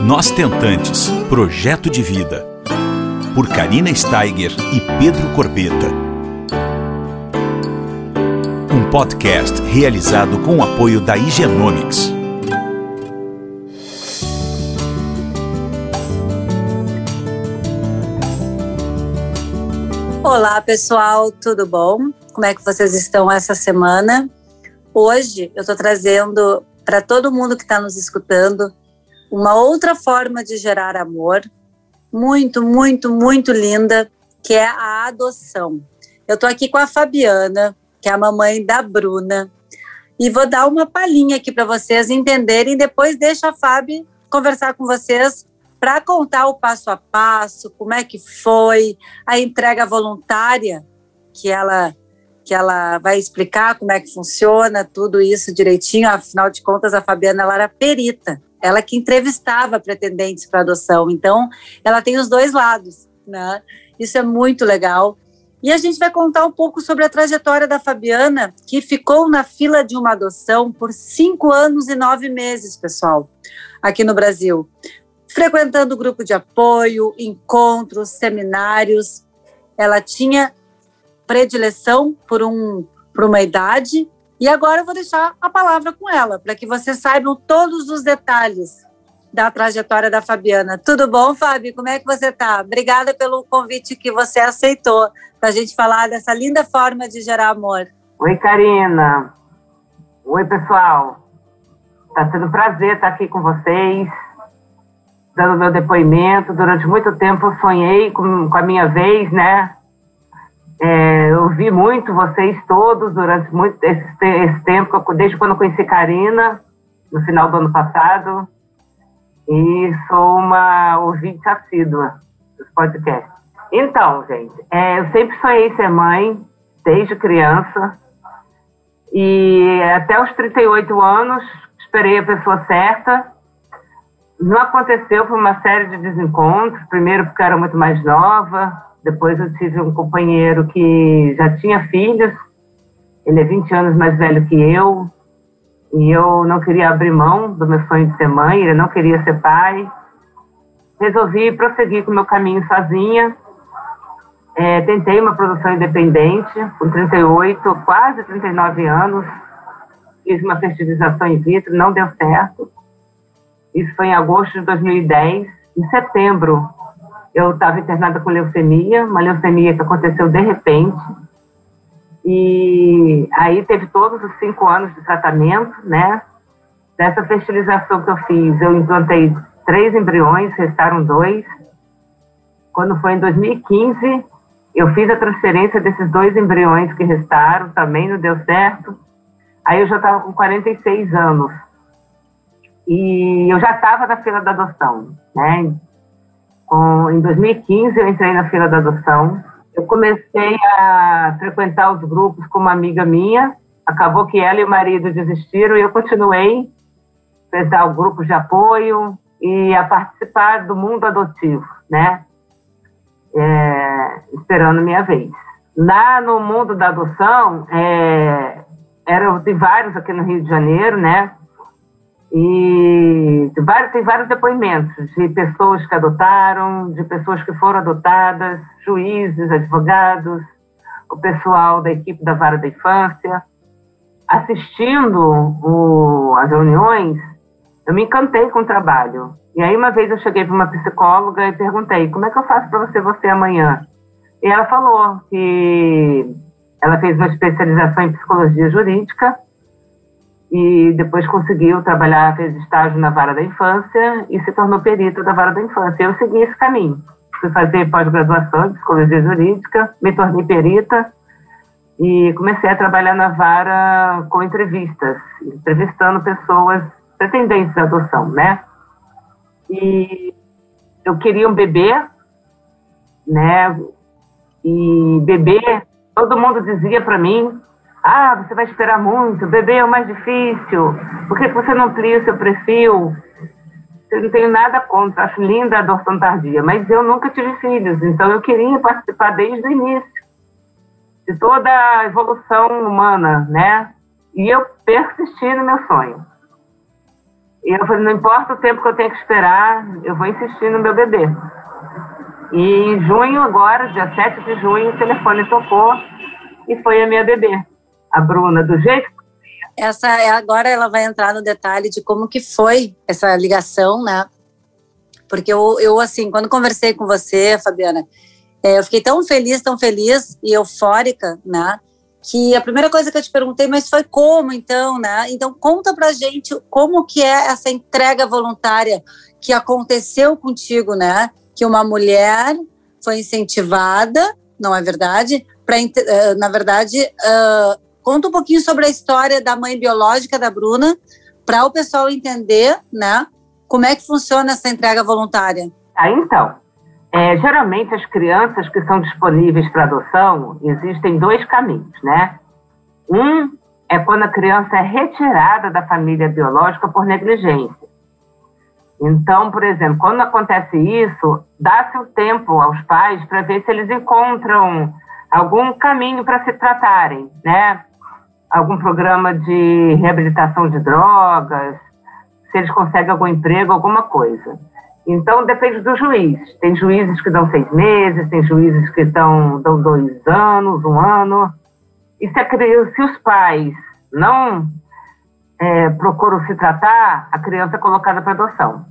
Nós Tentantes Projeto de Vida. Por Karina Steiger e Pedro Corbeta. Um podcast realizado com o apoio da Higienomics. Olá, pessoal, tudo bom? Como é que vocês estão essa semana? Hoje eu estou trazendo para todo mundo que está nos escutando uma outra forma de gerar amor, muito, muito, muito linda, que é a adoção. Eu estou aqui com a Fabiana, que é a mamãe da Bruna, e vou dar uma palhinha aqui para vocês entenderem. Depois deixa a Fábio conversar com vocês para contar o passo a passo, como é que foi a entrega voluntária que ela que ela vai explicar como é que funciona tudo isso direitinho. Afinal de contas, a Fabiana ela era perita ela que entrevistava pretendentes para adoção. Então, ela tem os dois lados, né? Isso é muito legal. E a gente vai contar um pouco sobre a trajetória da Fabiana, que ficou na fila de uma adoção por cinco anos e nove meses, pessoal, aqui no Brasil. Frequentando grupo de apoio, encontros, seminários. Ela tinha predileção por, um, por uma idade e agora eu vou deixar a palavra com ela, para que vocês saibam todos os detalhes da trajetória da Fabiana. Tudo bom, Fábio? Como é que você está? Obrigada pelo convite que você aceitou para a gente falar dessa linda forma de gerar amor. Oi, Karina. Oi, pessoal. Está sendo um prazer estar aqui com vocês, dando meu depoimento. Durante muito tempo eu sonhei com, com a minha vez, né? É, eu vi muito vocês todos durante muito esse, esse tempo, desde quando eu conheci Karina, no final do ano passado, e sou uma ouvinte assídua dos podcasts. Então, gente, é, eu sempre sonhei ser mãe, desde criança, e até os 38 anos esperei a pessoa certa. Não aconteceu por uma série de desencontros, primeiro porque eu era muito mais nova, depois eu tive um companheiro que já tinha filhos, ele é 20 anos mais velho que eu, e eu não queria abrir mão do meu sonho de ser mãe, ele não queria ser pai. Resolvi prosseguir com o meu caminho sozinha. É, tentei uma produção independente, com 38, quase 39 anos. Fiz uma fertilização in vitro, não deu certo. Isso foi em agosto de 2010. Em setembro, eu estava internada com leucemia, uma leucemia que aconteceu de repente. E aí teve todos os cinco anos de tratamento, né? Dessa fertilização que eu fiz, eu implantei três embriões, restaram dois. Quando foi em 2015, eu fiz a transferência desses dois embriões que restaram, também não deu certo. Aí eu já estava com 46 anos. E eu já estava na fila da adoção, né? Com, em 2015, eu entrei na fila da adoção. Eu comecei a frequentar os grupos com uma amiga minha. Acabou que ela e o marido desistiram e eu continuei a frequentar grupos de apoio e a participar do mundo adotivo, né? É, esperando minha vez. Lá no mundo da adoção, é, eram, tem vários aqui no Rio de Janeiro, né? E tem vários depoimentos de pessoas que adotaram, de pessoas que foram adotadas, juízes, advogados, o pessoal da equipe da Vara da Infância. Assistindo o, as reuniões, eu me encantei com o trabalho. E aí, uma vez eu cheguei para uma psicóloga e perguntei: como é que eu faço para você você amanhã? E ela falou que ela fez uma especialização em psicologia jurídica e depois conseguiu trabalhar, fez estágio na vara da infância e se tornou perita da vara da infância. Eu segui esse caminho. Fui fazer pós-graduação em psicologia jurídica, me tornei perita e comecei a trabalhar na vara com entrevistas, entrevistando pessoas pretendentes à adoção, né? E eu queria um bebê, né? E bebê, todo mundo dizia para mim ah, você vai esperar muito, bebê é o mais difícil, por que você não amplia o seu perfil? Eu não tenho nada contra, acho linda a adoção tardia, mas eu nunca tive filhos, então eu queria participar desde o início de toda a evolução humana, né? E eu persisti no meu sonho. E eu falei, não importa o tempo que eu tenho que esperar, eu vou insistir no meu bebê. E em junho, agora, dia 7 de junho, o telefone tocou e foi a minha bebê, a Bruna, do jeito essa é agora ela vai entrar no detalhe de como que foi essa ligação, né? Porque eu, eu assim, quando conversei com você, Fabiana, é, eu fiquei tão feliz, tão feliz e eufórica, né? Que a primeira coisa que eu te perguntei, mas foi como então, né? Então conta pra gente como que é essa entrega voluntária que aconteceu contigo, né? Que uma mulher foi incentivada, não é verdade? Para eh, na verdade, uh, conta um pouquinho sobre a história da mãe biológica da Bruna, para o pessoal entender, né? Como é que funciona essa entrega voluntária? Ah, então, é, geralmente as crianças que são disponíveis para adoção, existem dois caminhos, né? Um é quando a criança é retirada da família biológica por negligência. Então, por exemplo, quando acontece isso, dá-se o tempo aos pais para ver se eles encontram algum caminho para se tratarem, né? Algum programa de reabilitação de drogas, se eles conseguem algum emprego, alguma coisa. Então, depende do juiz. Tem juízes que dão seis meses, tem juízes que dão, dão dois anos, um ano. E se, a, se os pais não é, procuram se tratar, a criança é colocada para adoção.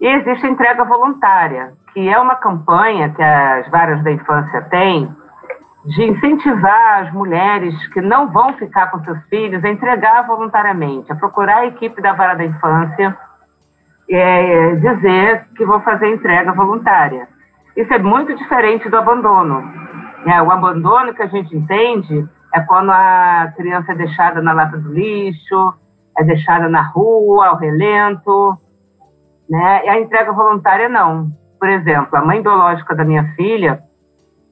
E existe a entrega voluntária, que é uma campanha que as varas da infância têm de incentivar as mulheres que não vão ficar com seus filhos a entregar voluntariamente, a procurar a equipe da vara da infância é, dizer que vou fazer entrega voluntária. Isso é muito diferente do abandono. É, o abandono que a gente entende é quando a criança é deixada na lata do lixo, é deixada na rua, ao relento, né? E a entrega voluntária não. Por exemplo, a mãe biológica da minha filha,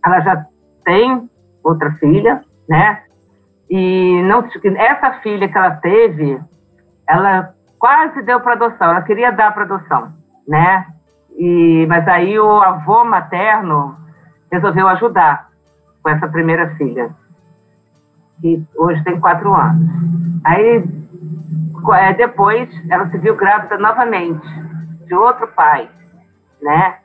ela já tem outra filha, né? E não essa filha que ela teve, ela quase deu para adoção, ela queria dar para adoção, né? E, mas aí o avô materno resolveu ajudar com essa primeira filha, que hoje tem quatro anos. Aí é, depois ela se viu grávida novamente de outro pai, né?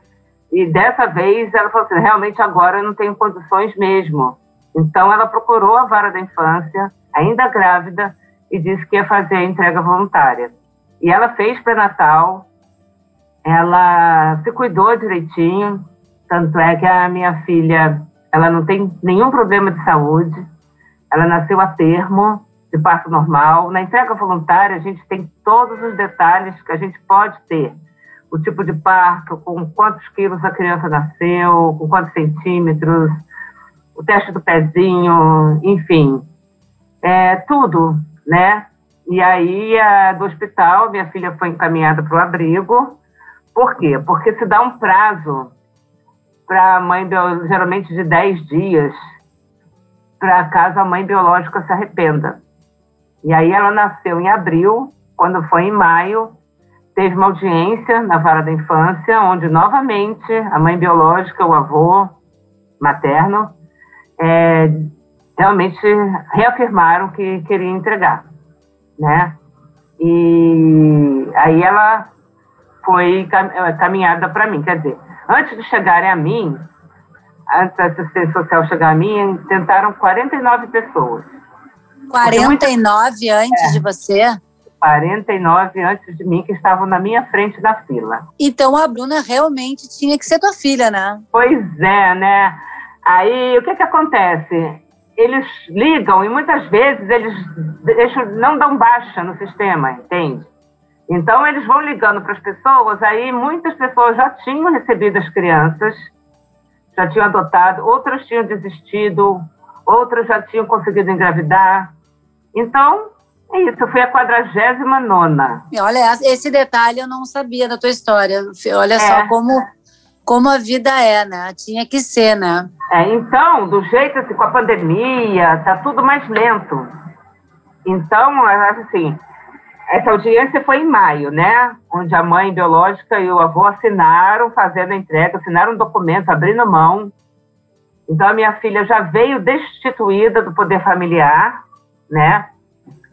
E dessa vez ela falou assim, realmente agora eu não tenho condições mesmo. Então ela procurou a vara da infância, ainda grávida, e disse que ia fazer a entrega voluntária. E ela fez pré-natal, ela se cuidou direitinho, tanto é que a minha filha, ela não tem nenhum problema de saúde, ela nasceu a termo, de parto normal. Na entrega voluntária, a gente tem todos os detalhes que a gente pode ter. O tipo de parto, com quantos quilos a criança nasceu, com quantos centímetros, o teste do pezinho, enfim, é, tudo, né? E aí, a, do hospital, minha filha foi encaminhada para o abrigo. Por quê? Porque se dá um prazo para a mãe, geralmente de 10 dias, para caso a mãe biológica se arrependa. E aí ela nasceu em abril, quando foi em maio, teve uma audiência na vara da infância, onde novamente a mãe biológica, o avô materno, é, realmente reafirmaram que queria entregar né? E aí ela foi eh, caminhada para mim, quer dizer, antes de chegarem a mim, antes da assistência social chegar a mim, tentaram 49 pessoas. 49 antes é, de você? 49 antes de mim, que estavam na minha frente da fila. Então a Bruna realmente tinha que ser tua filha, né? Pois é, né? Aí o que que acontece? eles ligam e muitas vezes eles deixam, não dão baixa no sistema, entende? Então eles vão ligando para as pessoas, aí muitas pessoas já tinham recebido as crianças, já tinham adotado, outras tinham desistido, outras já tinham conseguido engravidar. Então, é isso, eu fui a 49 nona. Olha, esse detalhe eu não sabia da tua história. Olha é. só como como a vida é, né? Tinha que ser, né? É, então, do jeito assim, com a pandemia, tá tudo mais lento. Então, assim, essa audiência foi em maio, né? Onde a mãe biológica e o avô assinaram fazendo a entrega, assinaram um documento, abrindo mão. Então, a minha filha já veio destituída do poder familiar, né?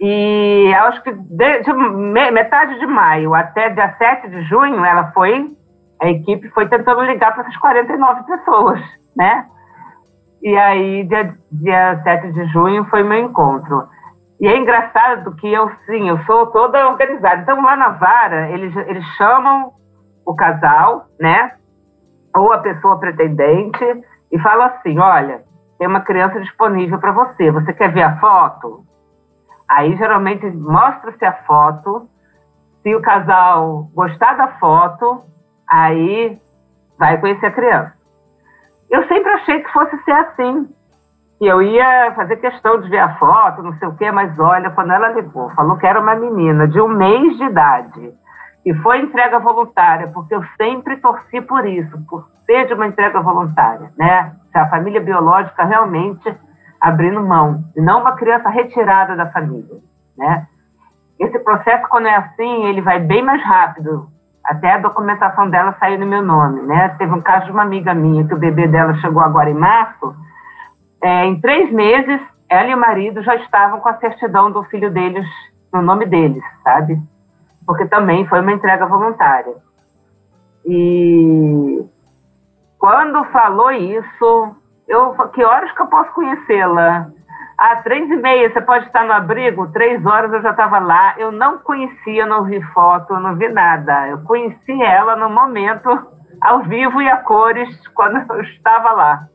E acho que de, de, metade de maio até dia 7 de junho, ela foi, a equipe foi tentando ligar para essas 49 pessoas, né? E aí, dia, dia 7 de junho foi meu encontro. E é engraçado que eu, sim, eu sou toda organizada. Então, lá na vara, eles, eles chamam o casal, né? Ou a pessoa pretendente, e falam assim: olha, tem uma criança disponível para você. Você quer ver a foto? Aí geralmente mostra-se a foto. Se o casal gostar da foto, aí vai conhecer a criança. Eu sempre achei que fosse ser assim. Que eu ia fazer questão de ver a foto, não sei o quê, mas olha, quando ela ligou, falou que era uma menina de um mês de idade e foi entrega voluntária, porque eu sempre torci por isso, por ser de uma entrega voluntária, né? Se a família biológica realmente abrindo mão, e não uma criança retirada da família, né? Esse processo, quando é assim, ele vai bem mais rápido. Até a documentação dela saiu no meu nome, né? Teve um caso de uma amiga minha, que o bebê dela chegou agora em março. É, em três meses, ela e o marido já estavam com a certidão do filho deles no nome deles, sabe? porque também foi uma entrega voluntária. E quando falou isso, eu que horas que eu posso conhecê-la? Ah, três e meia, você pode estar no abrigo? Três horas eu já estava lá. Eu não conhecia, não vi foto, não vi nada. Eu conheci ela no momento, ao vivo e a cores, quando eu estava lá.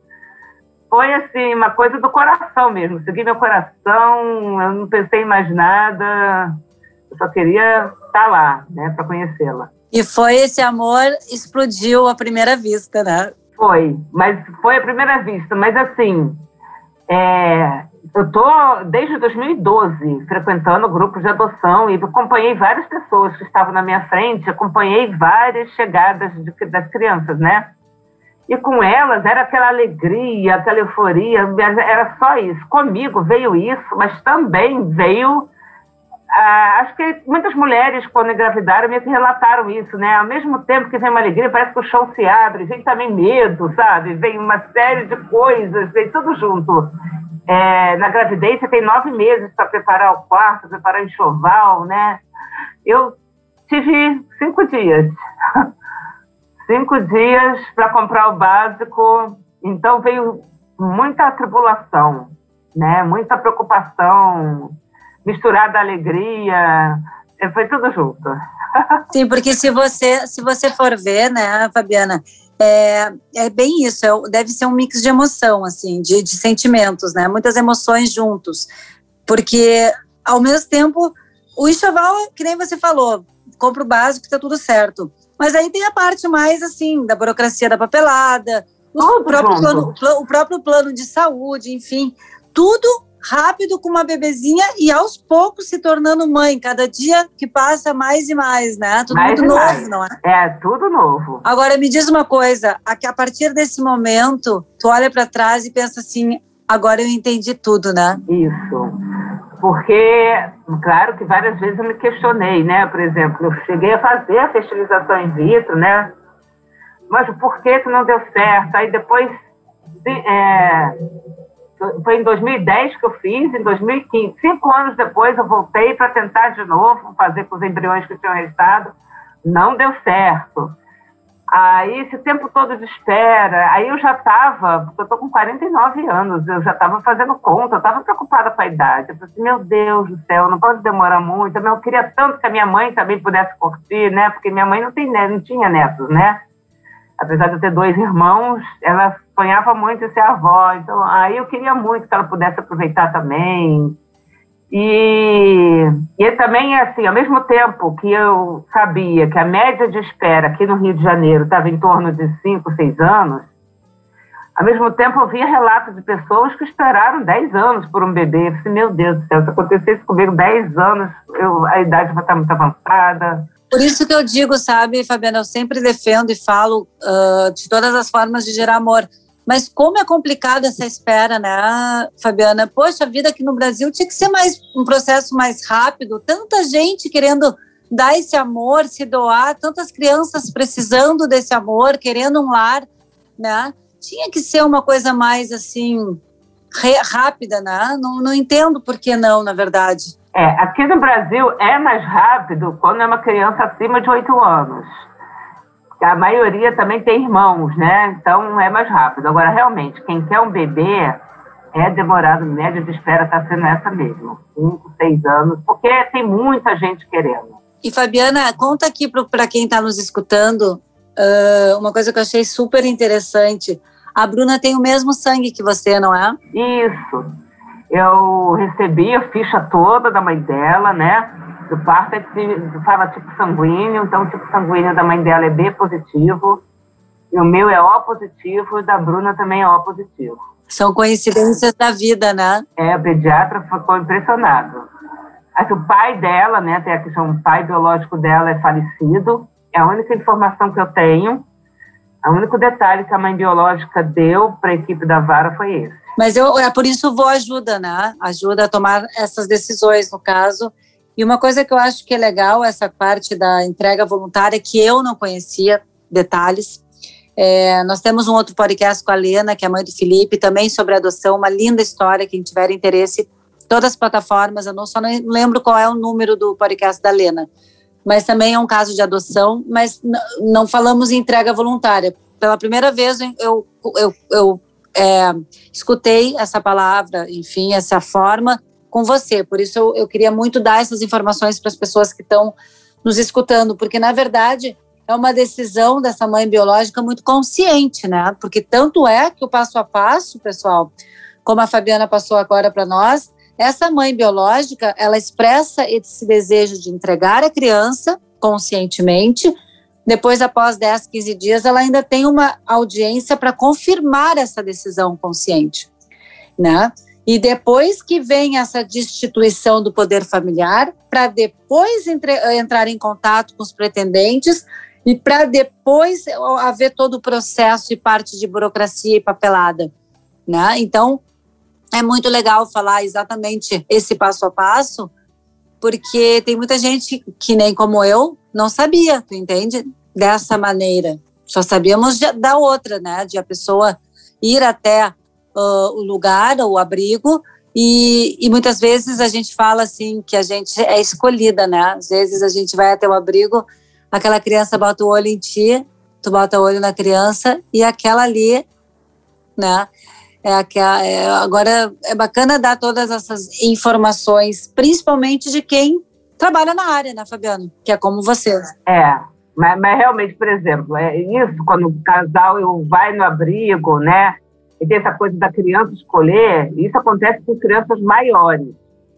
Foi assim, uma coisa do coração mesmo. Segui meu coração, eu não pensei em mais nada. Eu só queria estar lá, né, para conhecê-la. E foi esse amor explodiu à primeira vista, né? Foi, mas foi à primeira vista. Mas assim, é, eu tô desde 2012 frequentando grupos de adoção e acompanhei várias pessoas que estavam na minha frente, acompanhei várias chegadas de, das crianças, né? E com elas era aquela alegria, aquela euforia, era só isso. Comigo veio isso, mas também veio ah, acho que muitas mulheres, quando engravidaram, me relataram isso, né? Ao mesmo tempo que vem uma alegria, parece que o chão se abre, vem também medo, sabe? Vem uma série de coisas, vem tudo junto. É, na gravidez, você tem nove meses para preparar o quarto, preparar o enxoval, né? Eu tive cinco dias. cinco dias para comprar o básico, então veio muita tribulação, né? Muita preocupação misturada a alegria, é, foi tudo junto. Sim, porque se você, se você for ver, né, Fabiana, é, é bem isso, é, deve ser um mix de emoção, assim, de, de sentimentos, né, muitas emoções juntos, porque ao mesmo tempo, o enxoval, que nem você falou, compra o básico, está tudo certo, mas aí tem a parte mais, assim, da burocracia da papelada, o próprio, plano, o próprio plano de saúde, enfim, tudo rápido com uma bebezinha e aos poucos se tornando mãe, cada dia que passa mais e mais, né? Tudo mais novo, mais. não é? É, tudo novo. Agora me diz uma coisa, a, a partir desse momento, tu olha para trás e pensa assim, agora eu entendi tudo, né? Isso. Porque, claro que várias vezes eu me questionei, né? Por exemplo, eu cheguei a fazer a fertilização in vitro, né? Mas por que que não deu certo? Aí depois é, foi em 2010 que eu fiz, em 2015. Cinco anos depois eu voltei para tentar de novo, fazer com os embriões que tinham restado. Não deu certo. Aí, esse tempo todo de espera, aí eu já estava, porque eu estou com 49 anos, eu já estava fazendo conta, eu estava preocupada com a idade. Eu falei assim, meu Deus do céu, não pode demorar muito. Eu queria tanto que a minha mãe também pudesse curtir, né? Porque minha mãe não, tem, não tinha netos, né? Apesar de eu ter dois irmãos, ela sonhava muito em ser avó, então aí eu queria muito que ela pudesse aproveitar também. E, e também, assim, ao mesmo tempo que eu sabia que a média de espera aqui no Rio de Janeiro estava em torno de 5, 6 anos, ao mesmo tempo eu via relatos de pessoas que esperaram 10 anos por um bebê. Eu falei, meu Deus do céu, se acontecesse comigo 10 anos, eu, a idade vai estar muito avançada. Por isso que eu digo, sabe, Fabiana, eu sempre defendo e falo uh, de todas as formas de gerar amor mas como é complicada essa espera, né, Fabiana? Poxa, vida aqui no Brasil tinha que ser mais um processo mais rápido. Tanta gente querendo dar esse amor, se doar, tantas crianças precisando desse amor, querendo um lar, né? Tinha que ser uma coisa mais assim rápida, né? Não, não entendo por que não, na verdade. É, aqui no Brasil é mais rápido quando é uma criança acima de 8 anos. A maioria também tem irmãos, né? Então é mais rápido. Agora, realmente, quem quer um bebê é demorado, média de espera está sendo essa mesmo, 5, 6 anos, porque tem muita gente querendo. E Fabiana, conta aqui para quem está nos escutando uh, uma coisa que eu achei super interessante. A Bruna tem o mesmo sangue que você, não é? Isso. Eu recebi a ficha toda da mãe dela, né? Do parto é de, fala tipo sanguíneo, então o tipo sanguíneo da mãe dela é B positivo, e o meu é O positivo, e da Bruna também é O positivo. São coincidências da vida, né? É, o pediatra ficou impressionado. Assim, o pai dela, né, tem a questão, o pai biológico dela é falecido, é a única informação que eu tenho. O único detalhe que a mãe biológica deu para a equipe da vara foi esse. Mas eu, é por isso vou ajuda, né? Ajuda a tomar essas decisões, no caso. E uma coisa que eu acho que é legal, essa parte da entrega voluntária, que eu não conhecia detalhes. É, nós temos um outro podcast com a Lena, que é a mãe do Felipe, também sobre adoção, uma linda história, quem tiver interesse, todas as plataformas, eu não só não lembro qual é o número do podcast da Lena, mas também é um caso de adoção, mas não falamos em entrega voluntária. Pela primeira vez eu, eu, eu é, escutei essa palavra, enfim, essa forma com você. Por isso eu, eu queria muito dar essas informações para as pessoas que estão nos escutando, porque na verdade é uma decisão dessa mãe biológica muito consciente, né? Porque tanto é que o passo a passo, pessoal, como a Fabiana passou agora para nós, essa mãe biológica, ela expressa esse desejo de entregar a criança conscientemente. Depois, após 10, 15 dias, ela ainda tem uma audiência para confirmar essa decisão consciente, né? E depois que vem essa destituição do poder familiar, para depois entre, entrar em contato com os pretendentes e para depois haver todo o processo e parte de burocracia e papelada, né? Então, é muito legal falar exatamente esse passo a passo, porque tem muita gente que nem como eu não sabia, tu entende? Dessa maneira. Só sabíamos de, da outra, né? De a pessoa ir até uh, o lugar, o abrigo, e, e, muitas vezes a gente fala assim que a gente é escolhida, né? Às vezes a gente vai até o abrigo, aquela criança bota o olho em ti, tu bota o olho na criança e aquela ali, né? É, que é, agora é bacana dar todas essas informações, principalmente de quem trabalha na área, né, Fabiano? Que é como você. É, mas, mas realmente, por exemplo, é isso, quando o casal vai no abrigo, né? E tem essa coisa da criança escolher, isso acontece com crianças maiores.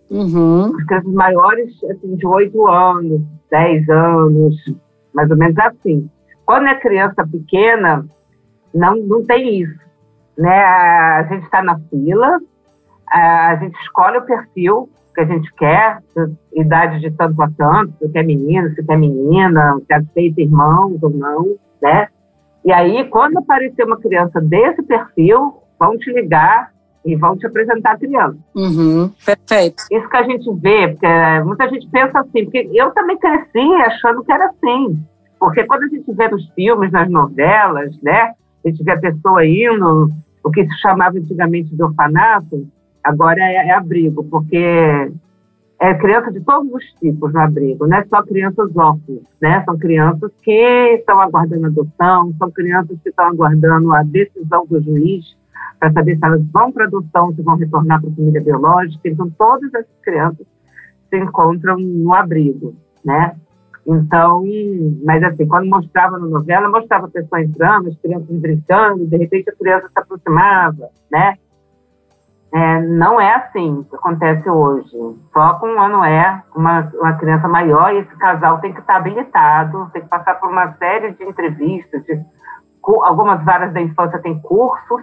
Uhum. As crianças maiores, assim, de 8 anos, 10 anos, mais ou menos assim. Quando é criança pequena, não, não tem isso né? A gente está na fila, a gente escolhe o perfil que a gente quer, idade de tanto a tanto, se quer menino, se quer menina, se aceita irmãos ou não, né? E aí, quando aparecer uma criança desse perfil, vão te ligar e vão te apresentar a criança. Uhum, perfeito. Isso que a gente vê, porque muita gente pensa assim, porque eu também cresci achando que era assim. Porque quando a gente vê nos filmes, nas novelas, né? A gente vê a pessoa indo o que se chamava antigamente de orfanato, agora é, é abrigo, porque é criança de todos os tipos no abrigo, não é só crianças órfãs, né? São crianças que estão aguardando adoção, são crianças que estão aguardando a decisão do juiz para saber se elas vão para adoção, se vão retornar para a família biológica. Então, todas essas crianças se encontram no abrigo, né? Então, mas assim, quando mostrava na novela, mostrava a pessoa entrando, as crianças brincando, de repente a criança se aproximava, né? É, não é assim que acontece hoje. Só com um ano é uma, uma criança maior e esse casal tem que estar habilitado, tem que passar por uma série de entrevistas. De, algumas varas da infância têm cursos,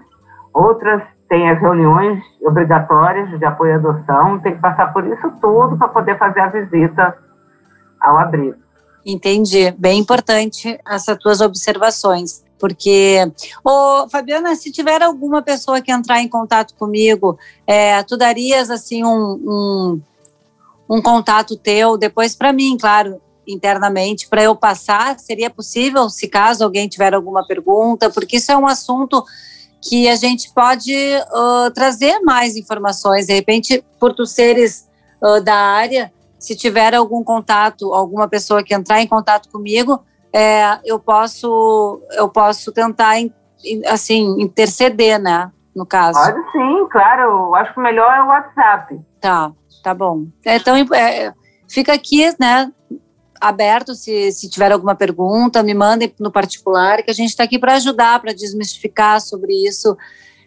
outras têm as reuniões obrigatórias de apoio à adoção, tem que passar por isso tudo para poder fazer a visita ao abrigo. Entendi. Bem importante essas tuas observações. Porque, Fabiana, se tiver alguma pessoa que entrar em contato comigo, é, tu darias assim um, um, um contato teu depois para mim, claro, internamente, para eu passar? Seria possível, se caso alguém tiver alguma pergunta? Porque isso é um assunto que a gente pode uh, trazer mais informações. De repente, por tu seres uh, da área, se tiver algum contato, alguma pessoa que entrar em contato comigo, é, eu posso eu posso tentar assim interceder, né? No caso. Pode sim, claro. Eu acho que o melhor é o WhatsApp. Tá, tá bom. Então é, fica aqui, né? Aberto se, se tiver alguma pergunta, me mandem no particular, que a gente está aqui para ajudar, para desmistificar sobre isso.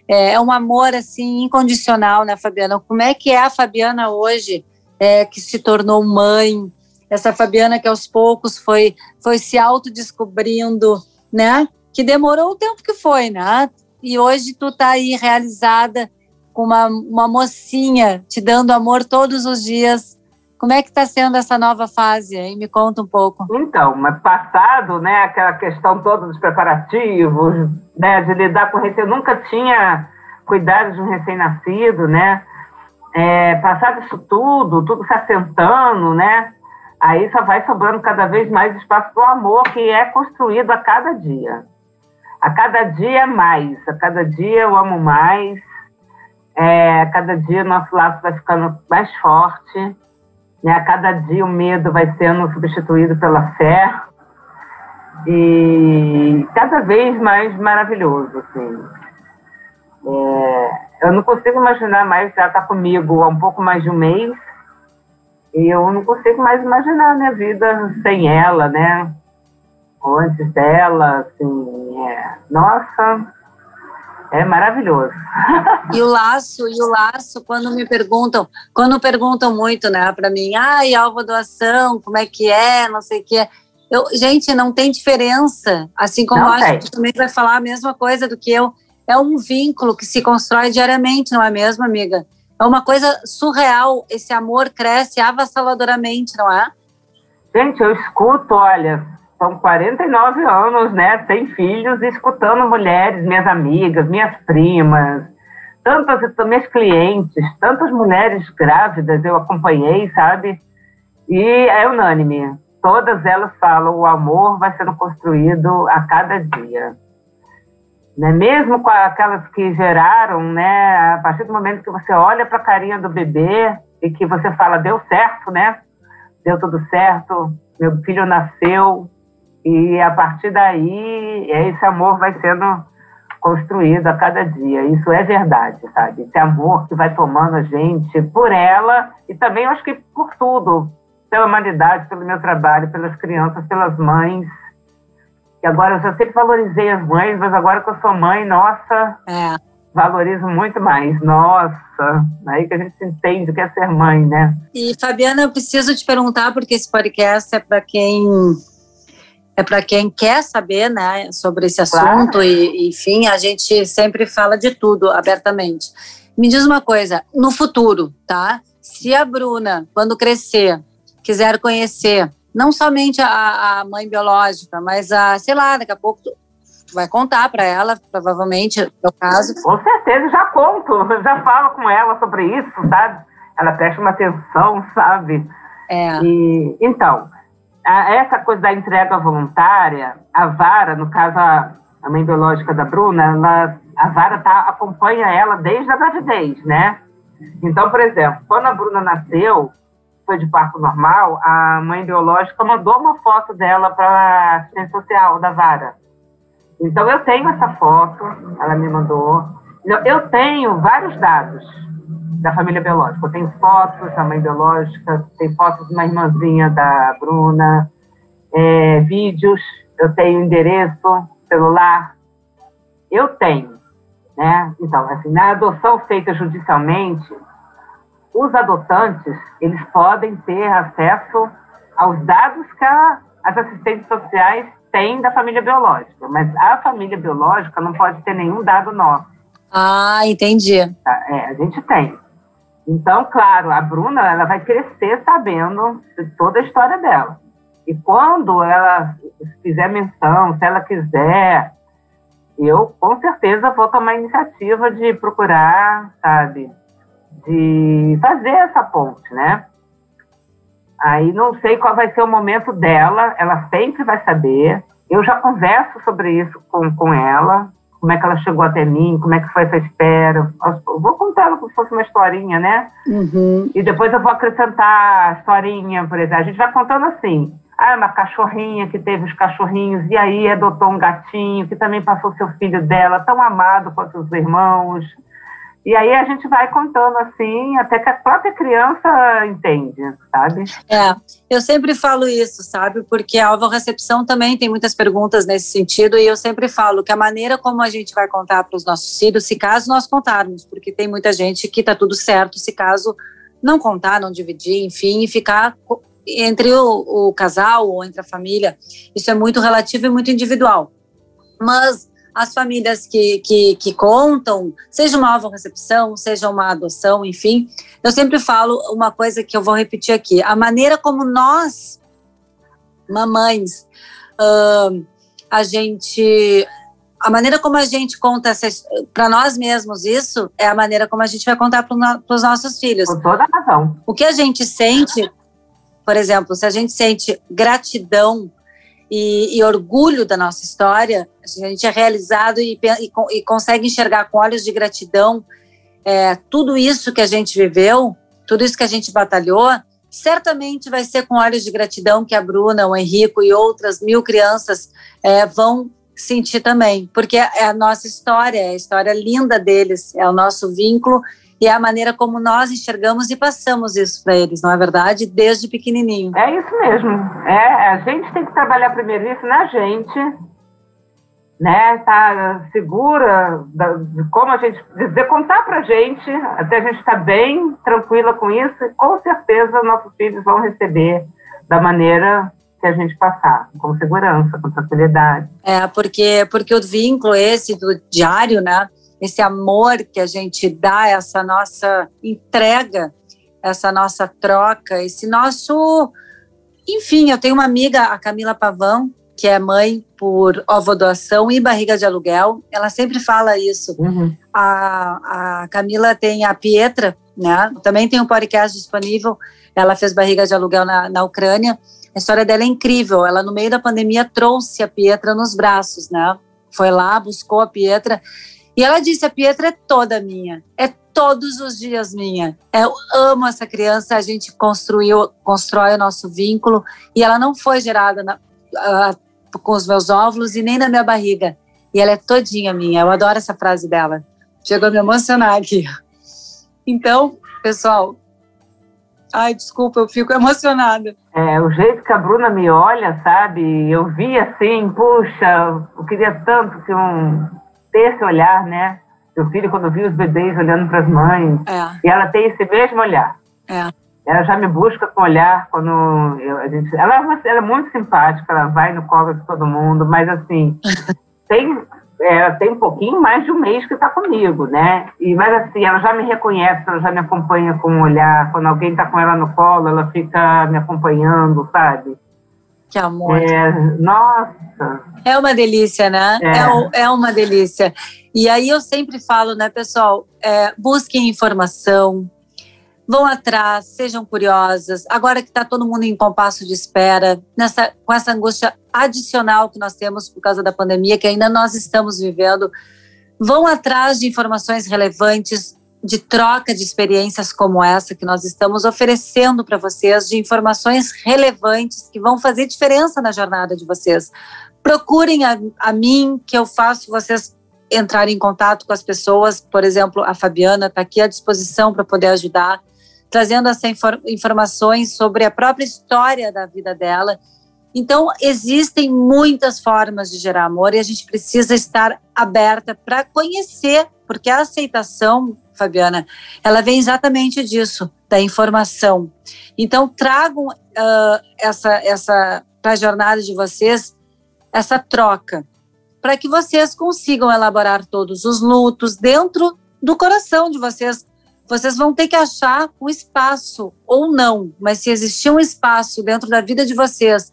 É, é um amor assim incondicional, né, Fabiana? Como é que é a Fabiana hoje, é, que se tornou mãe? Essa Fabiana que aos poucos foi, foi se autodescobrindo, né? Que demorou o tempo que foi, né? E hoje tu tá aí realizada com uma, uma mocinha te dando amor todos os dias. Como é que está sendo essa nova fase? Aí me conta um pouco. Então, mas passado, né, aquela questão toda dos preparativos, né, de lidar com recém, eu nunca tinha cuidado de um recém-nascido, né? É, passado isso tudo, tudo se assentando, né? Aí só vai sobrando cada vez mais espaço para o amor que é construído a cada dia. A cada dia mais, a cada dia eu amo mais, é, a cada dia nosso laço vai ficando mais forte, né? a cada dia o medo vai sendo substituído pela fé, e cada vez mais maravilhoso, assim. É, eu não consigo imaginar mais, ela está comigo há um pouco mais de um mês, e eu não consigo mais imaginar a minha vida sem ela, né? Ou antes dela, assim, é, nossa, é maravilhoso. E o laço, e o laço, quando me perguntam, quando perguntam muito, né, para mim, ai, alvo doação, como é que é, não sei o que é. Eu, gente, não tem diferença. Assim como não eu acho que também vai falar a mesma coisa do que eu. É um vínculo que se constrói diariamente, não é mesmo, amiga? É uma coisa surreal. Esse amor cresce avassaladoramente, não é? Gente, eu escuto, olha, são 49 anos, né, sem filhos, escutando mulheres, minhas amigas, minhas primas, tantas minhas clientes, tantas mulheres grávidas eu acompanhei, sabe? E é unânime. Todas elas falam o amor vai sendo construído a cada dia. Né? Mesmo com aquelas que geraram, né? A partir do momento que você olha para a carinha do bebê e que você fala deu certo, né? Deu tudo certo, meu filho nasceu, e a partir daí, esse amor vai sendo construído a cada dia. Isso é verdade, sabe? Esse amor que vai tomando a gente por ela e também acho que por tudo, pela humanidade, pelo meu trabalho, pelas crianças, pelas mães. E agora eu já sempre valorizei as mães, mas agora que eu sou mãe, nossa, é. valorizo muito mais. Nossa, aí que a gente entende o que é ser mãe, né? E Fabiana, eu preciso te perguntar, porque esse podcast é para quem é para quem quer saber, né, sobre esse assunto claro. e, enfim, a gente sempre fala de tudo abertamente. Me diz uma coisa, no futuro, tá? Se a Bruna, quando crescer, quiser conhecer não somente a, a mãe biológica, mas a, sei lá, daqui a pouco tu, tu vai contar para ela, provavelmente, no caso. Com certeza, já conto, já falo com ela sobre isso, sabe? Ela presta uma atenção, sabe? É. E, então, a, essa coisa da entrega voluntária, a vara, no caso a, a mãe biológica da Bruna, ela, a vara tá, acompanha ela desde a gravidez, né? Então, por exemplo, quando a Bruna nasceu, foi de parto normal, a mãe biológica mandou uma foto dela para a assistência social da vara. Então, eu tenho essa foto, ela me mandou. Eu tenho vários dados da família biológica. Eu tenho fotos da mãe biológica, tenho fotos de uma irmãzinha da Bruna, é, vídeos, eu tenho endereço, celular. Eu tenho, né? Então, assim, na adoção feita judicialmente, os adotantes, eles podem ter acesso aos dados que a, as assistentes sociais têm da família biológica, mas a família biológica não pode ter nenhum dado nosso. Ah, entendi. Tá, é, a gente tem. Então, claro, a Bruna ela vai crescer sabendo de toda a história dela. E quando ela fizer menção, se ela quiser, eu com certeza vou tomar a iniciativa de procurar, sabe, de fazer essa ponte, né? Aí não sei qual vai ser o momento dela, ela sempre vai saber. Eu já converso sobre isso com, com ela, como é que ela chegou até mim, como é que foi essa espera. Eu vou contar como se fosse uma historinha, né? Uhum. E depois eu vou acrescentar a historinha, por exemplo. A gente vai contando assim. Ah, uma cachorrinha que teve os cachorrinhos e aí adotou um gatinho que também passou seu filho dela, tão amado quanto os irmãos. E aí a gente vai contando assim, até que a própria criança entende, sabe? É, eu sempre falo isso, sabe? Porque a alvo-recepção também tem muitas perguntas nesse sentido, e eu sempre falo que a maneira como a gente vai contar para os nossos filhos, se caso nós contarmos, porque tem muita gente que tá tudo certo, se caso não contar, não dividir, enfim, e ficar entre o, o casal ou entre a família, isso é muito relativo e muito individual. Mas as famílias que, que, que contam, seja uma nova recepção, seja uma adoção, enfim, eu sempre falo uma coisa que eu vou repetir aqui: a maneira como nós, mamães, uh, a gente. A maneira como a gente conta para nós mesmos isso é a maneira como a gente vai contar para os nossos filhos. Com toda razão. O que a gente sente, por exemplo, se a gente sente gratidão e, e, orgulho da nossa história, a gente é realizado e, e, e consegue enxergar com olhos de gratidão é, tudo isso que a gente viveu, tudo isso que a gente batalhou, certamente vai ser com olhos de gratidão que a Bruna, o Henrico e outras mil crianças é, vão sentir também, porque é a nossa história, é a história linda deles, é o nosso vínculo e é a maneira como nós enxergamos e passamos isso para eles, não é verdade? Desde pequenininho. É isso mesmo. É, a gente tem que trabalhar primeiro isso na gente, né? Tá segura de como a gente dizer, contar para a gente, até a gente estar tá bem tranquila com isso. E com certeza nossos filhos vão receber da maneira que a gente passar, com segurança, com tranquilidade. É, porque porque o vínculo esse do diário, né? Esse amor que a gente dá, essa nossa entrega, essa nossa troca, esse nosso. Enfim, eu tenho uma amiga, a Camila Pavão, que é mãe por ovodoação e barriga de aluguel. Ela sempre fala isso. Uhum. A, a Camila tem a Pietra, né? Também tem um podcast disponível. Ela fez barriga de aluguel na, na Ucrânia. A história dela é incrível. Ela, no meio da pandemia, trouxe a Pietra nos braços, né? Foi lá, buscou a Pietra e ela disse: a Pietra é toda minha, é todos os dias minha. Eu amo essa criança, a gente construiu, constrói o nosso vínculo e ela não foi gerada na, uh, com os meus óvulos e nem na minha barriga. E ela é todinha minha. Eu adoro essa frase dela. Chegou a me emocionar aqui. Então, pessoal, ai, desculpa, eu fico emocionada. É, o jeito que a Bruna me olha, sabe? Eu vi assim, puxa, eu queria tanto que um ter esse olhar, né? Meu filho, quando viu os bebês olhando para as mães, é. e ela tem esse mesmo olhar. É. Ela já me busca com olhar quando eu, a gente. Ela, é ela é muito simpática, ela vai no colo de todo mundo, mas assim, tem, é, tem um pouquinho mais de um mês que está comigo, né? E, mas assim, ela já me reconhece, ela já me acompanha com um olhar. Quando alguém está com ela no colo, ela fica me acompanhando, sabe? Que amor. É, nossa. É uma delícia, né? É. é, é uma delícia. E aí eu sempre falo, né, pessoal, é, busquem informação, vão atrás, sejam curiosas. Agora que está todo mundo em compasso de espera, nessa, com essa angústia adicional que nós temos por causa da pandemia, que ainda nós estamos vivendo, vão atrás de informações relevantes, de troca de experiências como essa que nós estamos oferecendo para vocês, de informações relevantes que vão fazer diferença na jornada de vocês. Procurem a, a mim, que eu faço vocês entrarem em contato com as pessoas. Por exemplo, a Fabiana está aqui à disposição para poder ajudar, trazendo essas infor informações sobre a própria história da vida dela. Então, existem muitas formas de gerar amor e a gente precisa estar aberta para conhecer, porque a aceitação Fabiana, ela vem exatamente disso, da informação. Então, tragam uh, essa, essa para a jornada de vocês, essa troca, para que vocês consigam elaborar todos os lutos dentro do coração de vocês. Vocês vão ter que achar um espaço, ou não, mas se existir um espaço dentro da vida de vocês,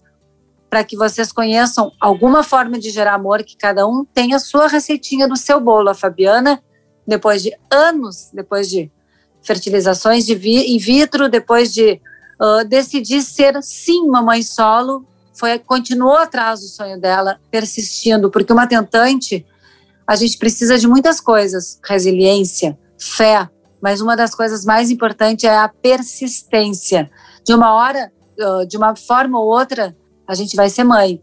para que vocês conheçam alguma forma de gerar amor, que cada um tenha a sua receitinha do seu bolo. A Fabiana depois de anos, depois de fertilizações de in vitro, depois de uh, decidir ser sim uma mãe solo, foi continuou atrás do sonho dela, persistindo, porque uma tentante, a gente precisa de muitas coisas: resiliência, fé, mas uma das coisas mais importantes é a persistência. De uma hora, de uma forma ou outra, a gente vai ser mãe.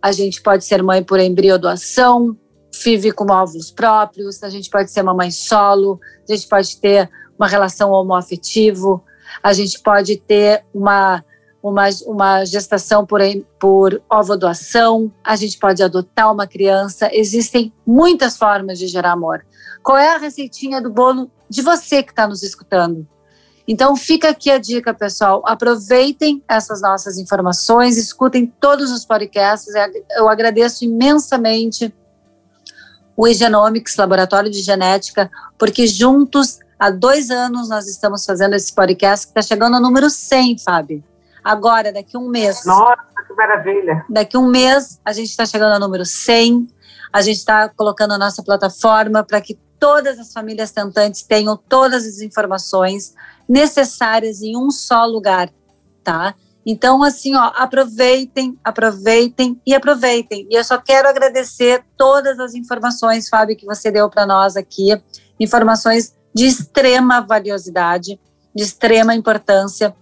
A gente pode ser mãe por embriodoação, FIV com óvulos próprios, a gente pode ser mamãe solo, a gente pode ter uma relação homoafetivo, a gente pode ter uma, uma, uma gestação por, por ovodoação, a gente pode adotar uma criança. Existem muitas formas de gerar amor. Qual é a receitinha do bolo de você que está nos escutando? Então fica aqui a dica, pessoal. Aproveitem essas nossas informações, escutem todos os podcasts. Eu agradeço imensamente o eGenomics, Laboratório de Genética, porque juntos, há dois anos, nós estamos fazendo esse podcast que está chegando ao número 100, Fábio. Agora, daqui um mês. Nossa, que maravilha! Daqui um mês, a gente está chegando ao número 100. A gente está colocando a nossa plataforma para que todas as famílias tentantes tenham todas as informações necessárias em um só lugar, tá? Então, assim, ó, aproveitem, aproveitem e aproveitem. E eu só quero agradecer todas as informações, Fábio, que você deu para nós aqui. Informações de extrema valiosidade, de extrema importância.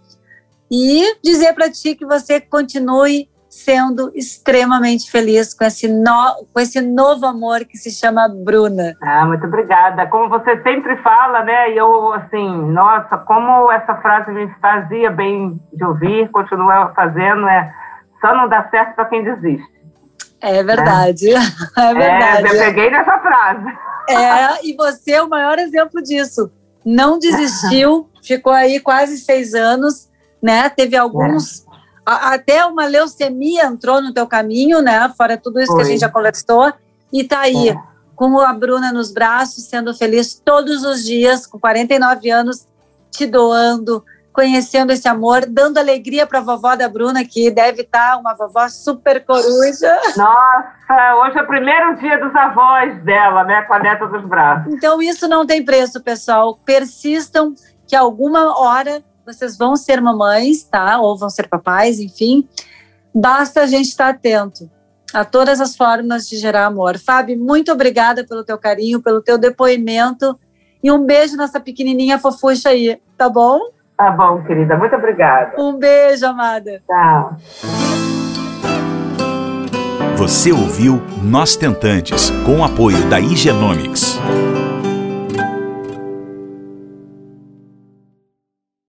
E dizer para ti que você continue sendo extremamente feliz com esse, no, com esse novo amor que se chama Bruna. Ah, muito obrigada. Como você sempre fala, né? E eu, assim, nossa, como essa frase me fazia bem de ouvir, continua fazendo, é só não dá certo para quem desiste. É verdade, é, é verdade. É, eu peguei nessa frase. É, e você é o maior exemplo disso. Não desistiu, ficou aí quase seis anos, né? Teve alguns... É até uma leucemia entrou no teu caminho, né? Fora tudo isso Foi. que a gente já conversou. E tá aí, é. com a Bruna nos braços, sendo feliz todos os dias, com 49 anos, te doando, conhecendo esse amor, dando alegria para a vovó da Bruna, que deve estar tá uma vovó super coruja. Nossa, hoje é o primeiro dia dos avós dela, né? Com a neta dos braços. Então, isso não tem preço, pessoal. Persistam, que alguma hora vocês vão ser mamães, tá? Ou vão ser papais, enfim. Basta a gente estar atento a todas as formas de gerar amor. Fábio, muito obrigada pelo teu carinho, pelo teu depoimento. E um beijo nessa pequenininha fofucha aí, tá bom? Tá bom, querida. Muito obrigada. Um beijo, amada. Tchau. Você ouviu Nós Tentantes, com o apoio da Igenomics.